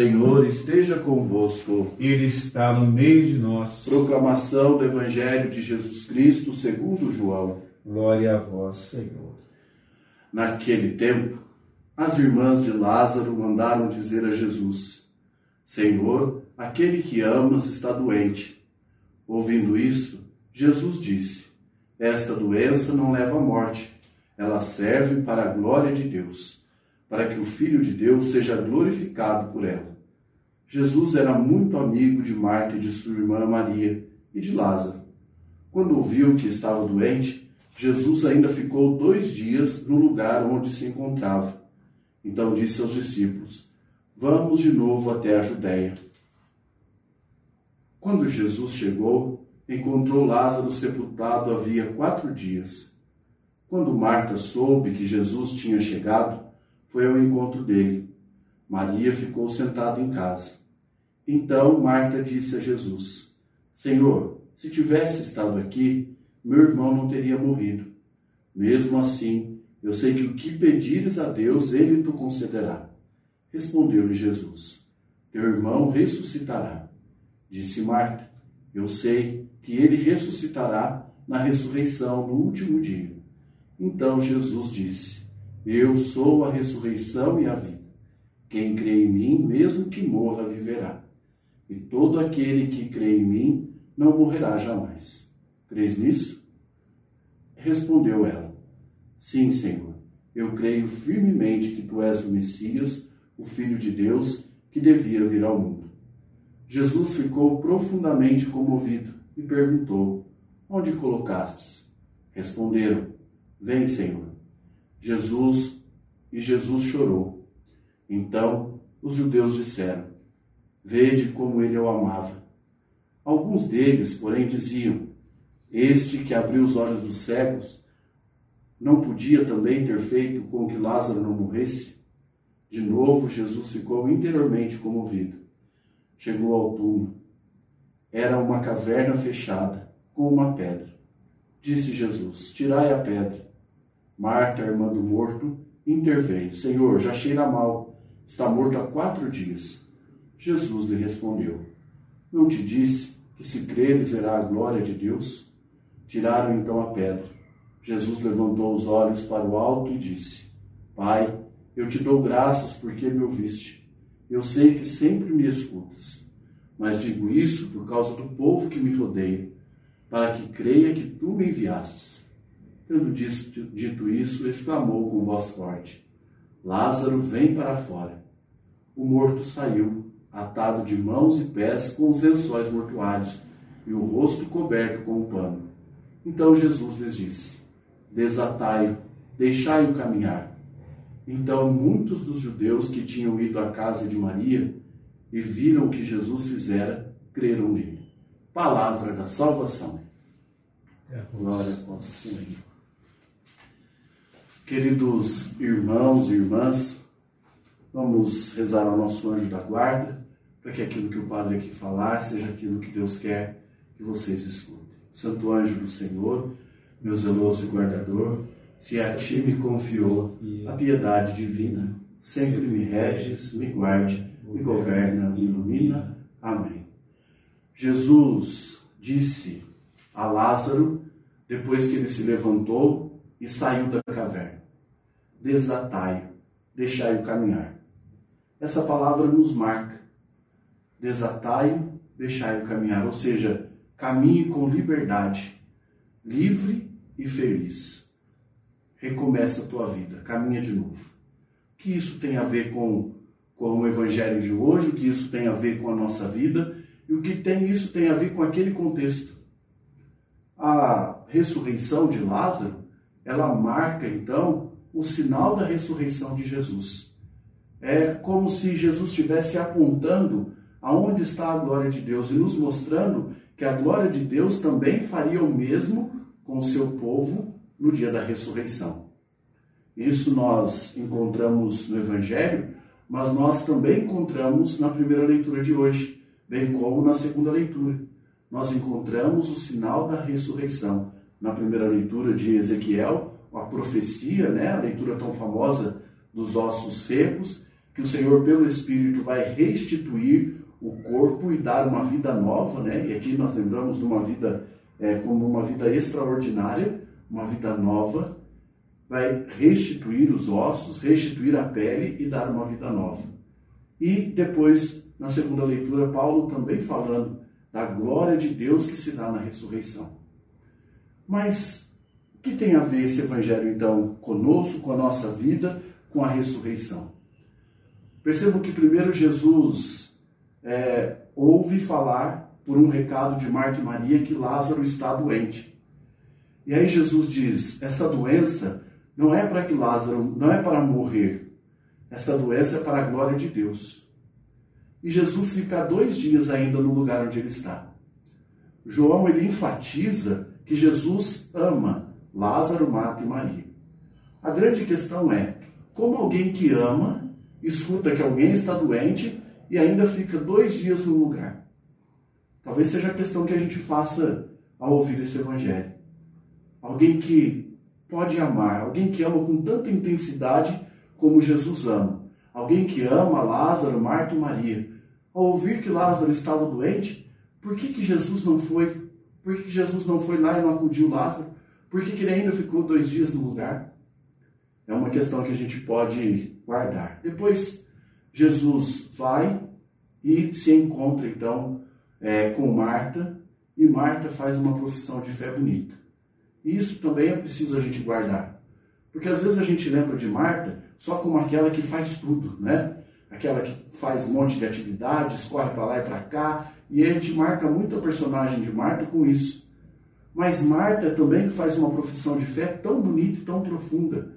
Senhor esteja convosco. Ele está no meio de nós. Proclamação do Evangelho de Jesus Cristo segundo João. Glória a vós, Senhor. Naquele tempo, as irmãs de Lázaro mandaram dizer a Jesus: Senhor, aquele que amas está doente. Ouvindo isso, Jesus disse: Esta doença não leva à morte, ela serve para a glória de Deus, para que o Filho de Deus seja glorificado por ela. Jesus era muito amigo de Marta e de sua irmã Maria e de Lázaro. Quando ouviu que estava doente, Jesus ainda ficou dois dias no lugar onde se encontrava. Então disse aos discípulos: Vamos de novo até a Judéia. Quando Jesus chegou, encontrou Lázaro sepultado havia quatro dias. Quando Marta soube que Jesus tinha chegado, foi ao encontro dele. Maria ficou sentada em casa. Então Marta disse a Jesus: Senhor, se tivesse estado aqui, meu irmão não teria morrido. Mesmo assim, eu sei que o que pedires a Deus, ele te concederá. Respondeu-lhe Jesus: Teu irmão ressuscitará. Disse Marta: Eu sei que ele ressuscitará na ressurreição no último dia. Então Jesus disse: Eu sou a ressurreição e a vida. Quem crê em mim, mesmo que morra, viverá. E todo aquele que crê em mim não morrerá jamais. Crês nisso? Respondeu ela: Sim, Senhor. Eu creio firmemente que tu és o Messias, o Filho de Deus, que devia vir ao mundo. Jesus ficou profundamente comovido e perguntou: Onde colocastes? Responderam: Vem, Senhor. Jesus e Jesus chorou. Então os judeus disseram: Vede como ele o amava. Alguns deles, porém, diziam: Este que abriu os olhos dos cegos, não podia também ter feito com que Lázaro não morresse? De novo, Jesus ficou interiormente comovido. Chegou ao túmulo. Era uma caverna fechada, com uma pedra. Disse Jesus: Tirai a pedra. Marta, irmã do morto, interveio: Senhor, já cheira mal. Está morto há quatro dias. Jesus lhe respondeu: Não te disse que se creres verá a glória de Deus? Tiraram então a pedra. Jesus levantou os olhos para o alto e disse: Pai, eu te dou graças porque me ouviste. Eu sei que sempre me escutas, mas digo isso por causa do povo que me rodeia, para que creia que tu me enviastes. Tendo dito isso, exclamou com voz forte: Lázaro, vem para fora. O morto saiu, atado de mãos e pés com os lençóis mortuários e o rosto coberto com um pano. Então Jesus lhes disse: Desatai-o, deixai-o caminhar. Então muitos dos judeus que tinham ido à casa de Maria e viram o que Jesus fizera, creram nele. Palavra da salvação. Glória a vós, Senhor. Queridos irmãos e irmãs, vamos rezar ao nosso anjo da guarda, para que aquilo que o Padre aqui falar seja aquilo que Deus quer que vocês escutem. Santo anjo do Senhor, meu zeloso guardador, se a ti me confiou a piedade divina, sempre me reges, me guarde, me governa, me ilumina. Amém. Jesus disse a Lázaro, depois que ele se levantou e saiu da caverna: Desatai-o, deixai-o caminhar. Essa palavra nos marca. Desatai-o, deixai-o caminhar, ou seja, caminhe com liberdade, livre e feliz. Recomeça a tua vida, caminha de novo. O que isso tem a ver com, com o evangelho de hoje, o que isso tem a ver com a nossa vida e o que tem isso tem a ver com aquele contexto. A ressurreição de Lázaro, ela marca então o sinal da ressurreição de Jesus. É como se Jesus estivesse apontando aonde está a glória de Deus e nos mostrando que a glória de Deus também faria o mesmo com o seu povo no dia da ressurreição. Isso nós encontramos no Evangelho, mas nós também encontramos na primeira leitura de hoje, bem como na segunda leitura. Nós encontramos o sinal da ressurreição. Na primeira leitura de Ezequiel, a profecia, né, a leitura tão famosa dos ossos secos, que o Senhor, pelo Espírito, vai restituir o corpo e dar uma vida nova, né? E aqui nós lembramos de uma vida é, como uma vida extraordinária, uma vida nova, vai restituir os ossos, restituir a pele e dar uma vida nova. E depois, na segunda leitura, Paulo também falando da glória de Deus que se dá na ressurreição. Mas o que tem a ver esse evangelho então conosco, com a nossa vida, com a ressurreição? Percebam que primeiro Jesus é, ouve falar por um recado de Marta e Maria que Lázaro está doente. E aí Jesus diz: essa doença não é para que Lázaro, não é para morrer. Essa doença é para a glória de Deus. E Jesus fica dois dias ainda no lugar onde ele está. João ele enfatiza que Jesus ama Lázaro, Marta e Maria. A grande questão é como alguém que ama escuta que alguém está doente e ainda fica dois dias no lugar. Talvez seja a questão que a gente faça ao ouvir esse evangelho. Alguém que pode amar, alguém que ama com tanta intensidade como Jesus ama. Alguém que ama Lázaro, Marta e Maria. Ao ouvir que Lázaro estava doente, por que, que Jesus não foi? Por que, que Jesus não foi lá e não acudiu Lázaro? Por que, que ele ainda ficou dois dias no lugar? É uma questão que a gente pode guardar. Depois, Jesus vai e se encontra então é, com Marta, e Marta faz uma profissão de fé bonita. Isso também é preciso a gente guardar. Porque às vezes a gente lembra de Marta só como aquela que faz tudo, né? Aquela que faz um monte de atividades, corre para lá e para cá, e a gente marca muito a personagem de Marta com isso. Mas Marta também faz uma profissão de fé tão bonita e tão profunda.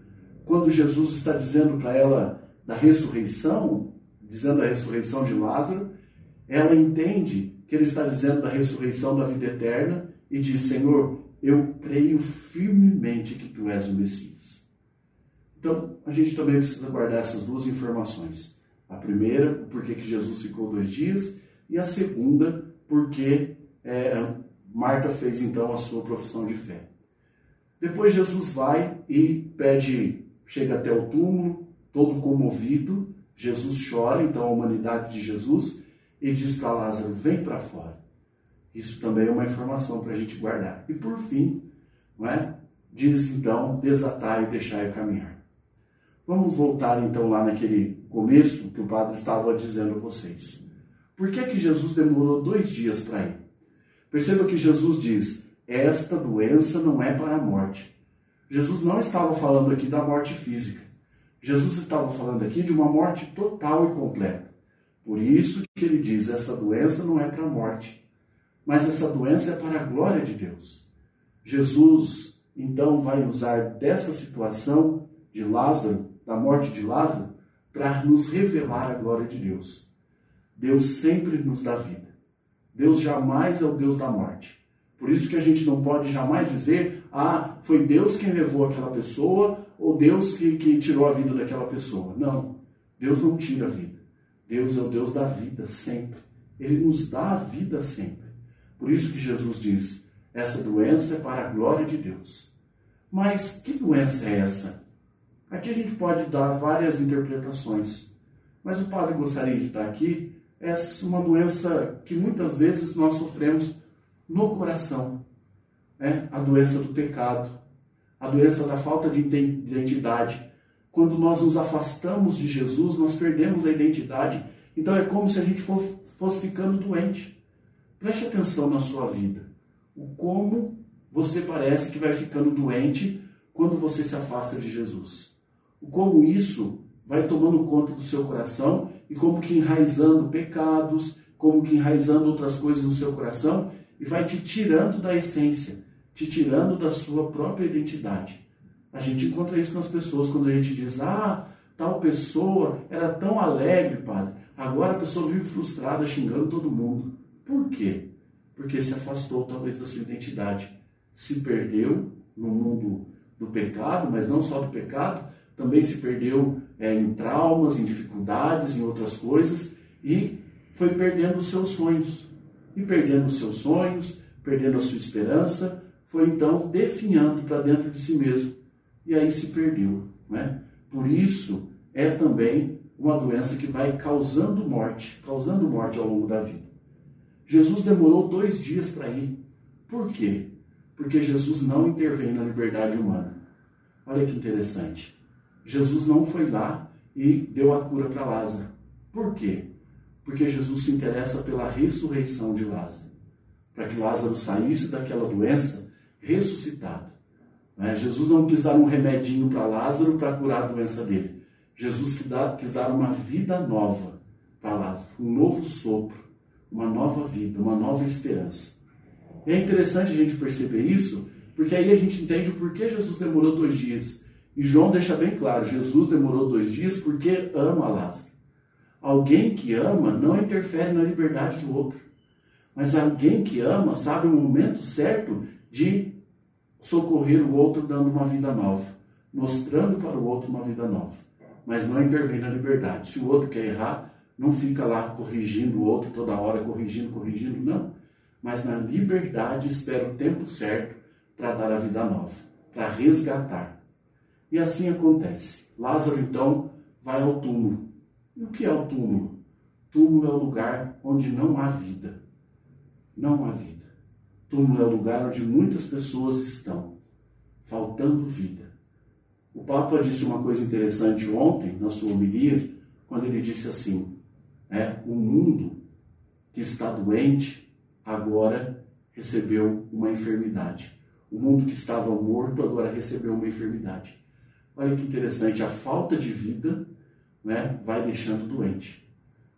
Quando Jesus está dizendo para ela da ressurreição, dizendo da ressurreição de Lázaro, ela entende que ele está dizendo da ressurreição da vida eterna e diz: Senhor, eu creio firmemente que tu és o Messias. Então, a gente também precisa guardar essas duas informações. A primeira, o porquê que Jesus ficou dois dias, e a segunda, porque é, Marta fez então a sua profissão de fé. Depois Jesus vai e pede, chega até o túmulo, todo comovido, Jesus chora, então a humanidade de Jesus, e diz para Lázaro: vem para fora. Isso também é uma informação para a gente guardar. E por fim, não é? diz então: desatar e deixar eu caminhar. Vamos voltar então lá naquele começo que o padre estava dizendo a vocês. Por que, que Jesus demorou dois dias para ir? Perceba que Jesus diz: esta doença não é para a morte. Jesus não estava falando aqui da morte física. Jesus estava falando aqui de uma morte total e completa. Por isso que ele diz: essa doença não é para a morte, mas essa doença é para a glória de Deus. Jesus então vai usar dessa situação de Lázaro, da morte de Lázaro, para nos revelar a glória de Deus. Deus sempre nos dá vida. Deus jamais é o Deus da morte. Por isso que a gente não pode jamais dizer, ah, foi Deus quem levou aquela pessoa ou Deus que, que tirou a vida daquela pessoa. Não, Deus não tira a vida. Deus é o Deus da vida sempre. Ele nos dá a vida sempre. Por isso que Jesus diz: essa doença é para a glória de Deus. Mas que doença é essa? Aqui a gente pode dar várias interpretações, mas o padre gostaria de dar aqui é uma doença que muitas vezes nós sofremos no coração. É a doença do pecado, a doença da falta de identidade, quando nós nos afastamos de Jesus, nós perdemos a identidade. Então é como se a gente fosse ficando doente. Preste atenção na sua vida. O como você parece que vai ficando doente quando você se afasta de Jesus. O como isso vai tomando conta do seu coração e como que enraizando pecados, como que enraizando outras coisas no seu coração e vai te tirando da essência, te tirando da sua própria identidade. A gente encontra isso nas pessoas quando a gente diz: ah, tal pessoa era tão alegre, padre, agora a pessoa vive frustrada, xingando todo mundo. Por quê? Porque se afastou talvez da sua identidade, se perdeu no mundo do pecado, mas não só do pecado, também se perdeu é, em traumas, em dificuldades, em outras coisas e foi perdendo os seus sonhos. E perdendo os seus sonhos, perdendo a sua esperança, foi então definhando para dentro de si mesmo e aí se perdeu. Né? Por isso é também uma doença que vai causando morte, causando morte ao longo da vida. Jesus demorou dois dias para ir. Por quê? Porque Jesus não intervém na liberdade humana. Olha que interessante. Jesus não foi lá e deu a cura para Lázaro. Por quê? Porque Jesus se interessa pela ressurreição de Lázaro. Para que Lázaro saísse daquela doença ressuscitado. Né? Jesus não quis dar um remedinho para Lázaro para curar a doença dele. Jesus quis dar uma vida nova para Lázaro, um novo sopro, uma nova vida, uma nova esperança. E é interessante a gente perceber isso, porque aí a gente entende o porquê Jesus demorou dois dias. E João deixa bem claro: Jesus demorou dois dias porque ama Lázaro. Alguém que ama não interfere na liberdade do outro. Mas alguém que ama sabe o momento certo de socorrer o outro dando uma vida nova, mostrando para o outro uma vida nova. Mas não intervém na liberdade. Se o outro quer errar, não fica lá corrigindo o outro toda hora, corrigindo, corrigindo, não. Mas na liberdade espera o tempo certo para dar a vida nova, para resgatar. E assim acontece. Lázaro então vai ao túmulo. E o que é o túmulo? Túmulo é o lugar onde não há vida. Não há vida. Túmulo é o lugar onde muitas pessoas estão, faltando vida. O Papa disse uma coisa interessante ontem, na sua homilia, quando ele disse assim: é, o mundo que está doente agora recebeu uma enfermidade. O mundo que estava morto agora recebeu uma enfermidade. Olha que interessante, a falta de vida né, vai deixando doente.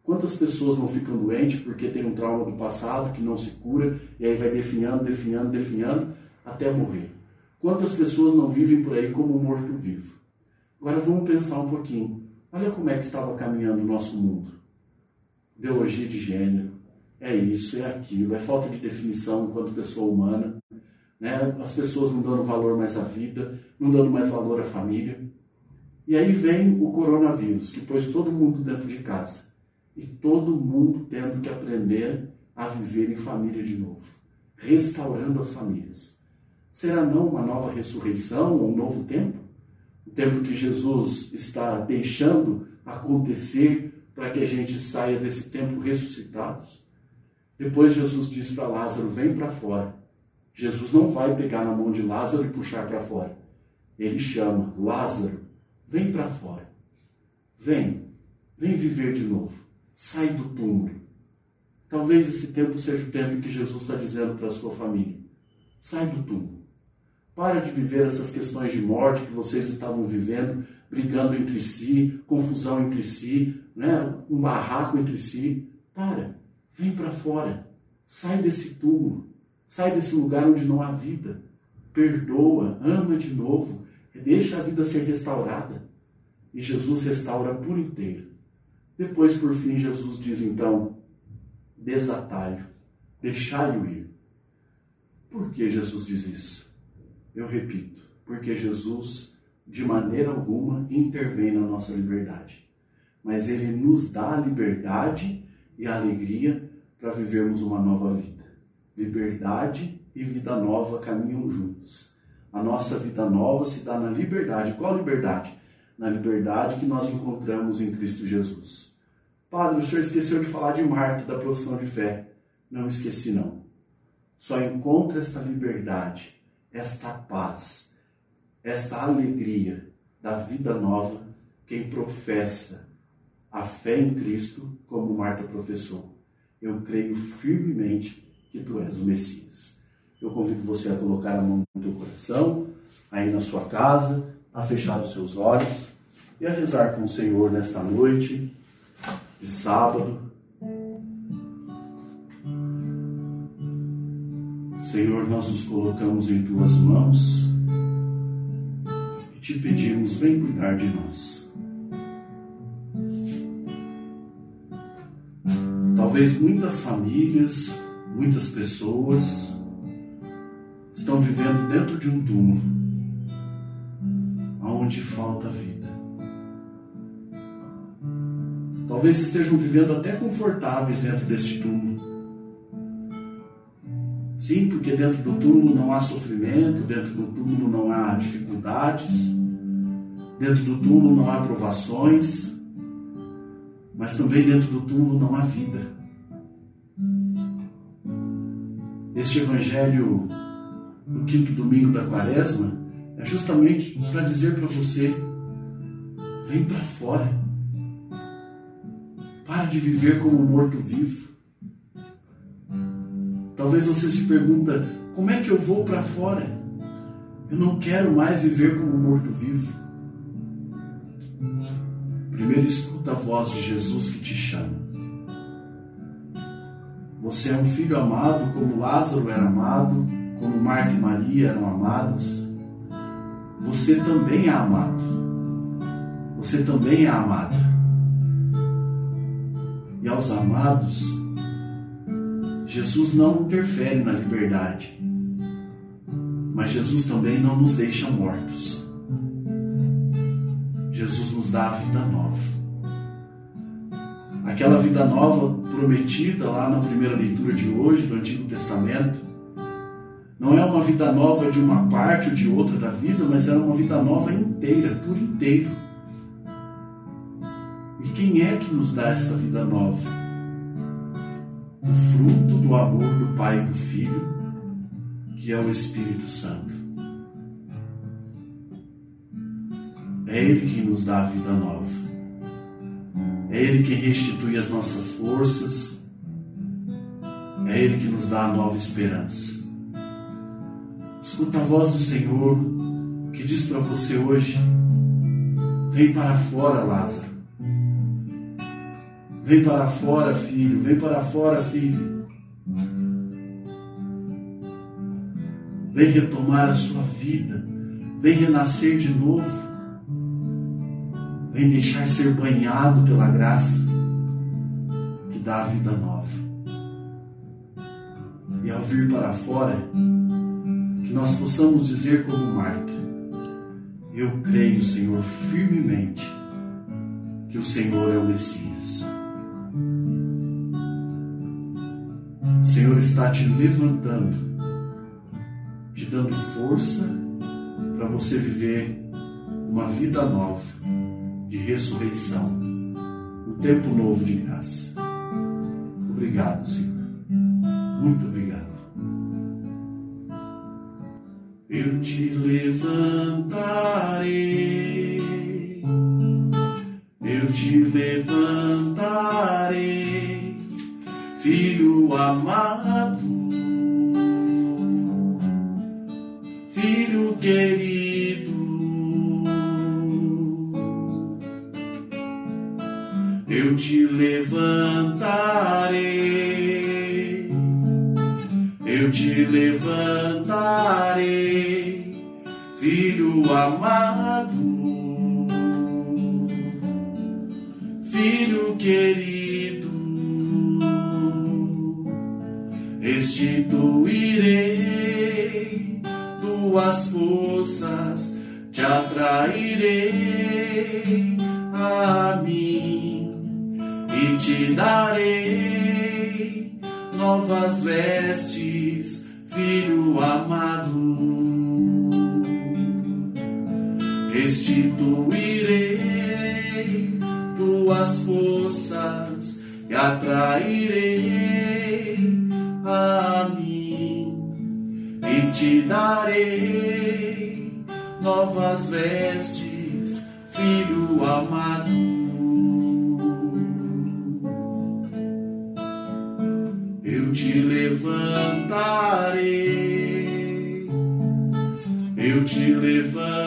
Quantas pessoas não ficam doentes porque tem um trauma do passado que não se cura e aí vai definhando, definhando, definhando até morrer? Quantas pessoas não vivem por aí como morto-vivo? Agora vamos pensar um pouquinho. Olha como é que estava caminhando o nosso mundo. Ideologia de gênero, é isso, é aquilo, é falta de definição enquanto pessoa humana, né? as pessoas não dando valor mais à vida, não dando mais valor à família. E aí vem o coronavírus, que pôs todo mundo dentro de casa. E todo mundo tendo que aprender a viver em família de novo, restaurando as famílias. Será não uma nova ressurreição, um novo tempo? O tempo que Jesus está deixando acontecer para que a gente saia desse tempo ressuscitados? Depois Jesus diz para Lázaro: vem para fora. Jesus não vai pegar na mão de Lázaro e puxar para fora. Ele chama: Lázaro, Vem para fora. Vem. Vem viver de novo. Sai do túmulo. Talvez esse tempo seja o tempo que Jesus está dizendo para a sua família. Sai do túmulo. Para de viver essas questões de morte que vocês estavam vivendo, brigando entre si, confusão entre si, né? um barraco entre si. Para. Vem para fora. Sai desse túmulo. Sai desse lugar onde não há vida. Perdoa, ama de novo, Deixa a vida ser restaurada. E Jesus restaura por inteiro. Depois, por fim, Jesus diz então: desatai-o, deixai-o ir. Por que Jesus diz isso? Eu repito, porque Jesus, de maneira alguma, intervém na nossa liberdade. Mas ele nos dá a liberdade e a alegria para vivermos uma nova vida. Liberdade e vida nova caminham juntos. A nossa vida nova se dá na liberdade. Qual liberdade? Na liberdade que nós encontramos em Cristo Jesus. Padre, o senhor esqueceu de falar de Marta, da profissão de fé. Não esqueci, não. Só encontra esta liberdade, esta paz, esta alegria da vida nova quem professa a fé em Cristo, como Marta professou. Eu creio firmemente que tu és o Messias. Eu convido você a colocar a mão no teu coração, aí na sua casa, a fechar os seus olhos e a rezar com o Senhor nesta noite de sábado. Senhor, nós nos colocamos em tuas mãos e te pedimos, vem cuidar de nós. Talvez muitas famílias, muitas pessoas estão vivendo dentro de um túmulo, onde falta vida. Talvez estejam vivendo até confortáveis dentro deste túmulo. Sim, porque dentro do túmulo não há sofrimento, dentro do túmulo não há dificuldades, dentro do túmulo não há provações, mas também dentro do túmulo não há vida. Este evangelho no quinto domingo da quaresma justamente para dizer para você: vem para fora. Para de viver como morto-vivo. Talvez você se pergunta: como é que eu vou para fora? Eu não quero mais viver como morto-vivo. Primeiro escuta a voz de Jesus que te chama. Você é um filho amado, como Lázaro era amado, como Marta e Maria eram amadas. Você também é amado. Você também é amada. E aos amados, Jesus não interfere na liberdade, mas Jesus também não nos deixa mortos. Jesus nos dá a vida nova. Aquela vida nova prometida lá na primeira leitura de hoje do Antigo Testamento, não é uma vida nova de uma parte ou de outra da vida, mas é uma vida nova inteira, por inteiro. E quem é que nos dá esta vida nova? o fruto do amor do Pai e do Filho, que é o Espírito Santo. É Ele quem nos dá a vida nova. É Ele quem restitui as nossas forças. É Ele que nos dá a nova esperança. Escuta a voz do Senhor que diz para você hoje: Vem para fora, Lázaro. Vem para fora, filho. Vem para fora, filho. Vem retomar a sua vida. Vem renascer de novo. Vem deixar ser banhado pela graça que dá a vida nova. E ao vir para fora, nós possamos dizer como Marta: Eu creio, Senhor, firmemente que o Senhor é o Messias. Senhor está te levantando, te dando força para você viver uma vida nova, de ressurreição, um tempo novo de graça. Obrigado, Senhor. Muito obrigado. Eu te levantarei, eu te levantarei filho amado, filho querido. Eu te levantarei, eu te levantarei, amado, filho querido. restituirei tuas forças, te atrairei a mim e te darei novas vestes, filho amado. Restituirei tuas forças e atrairei a mim e te darei novas vestes, filho amado. Eu te levantarei, eu te levantarei,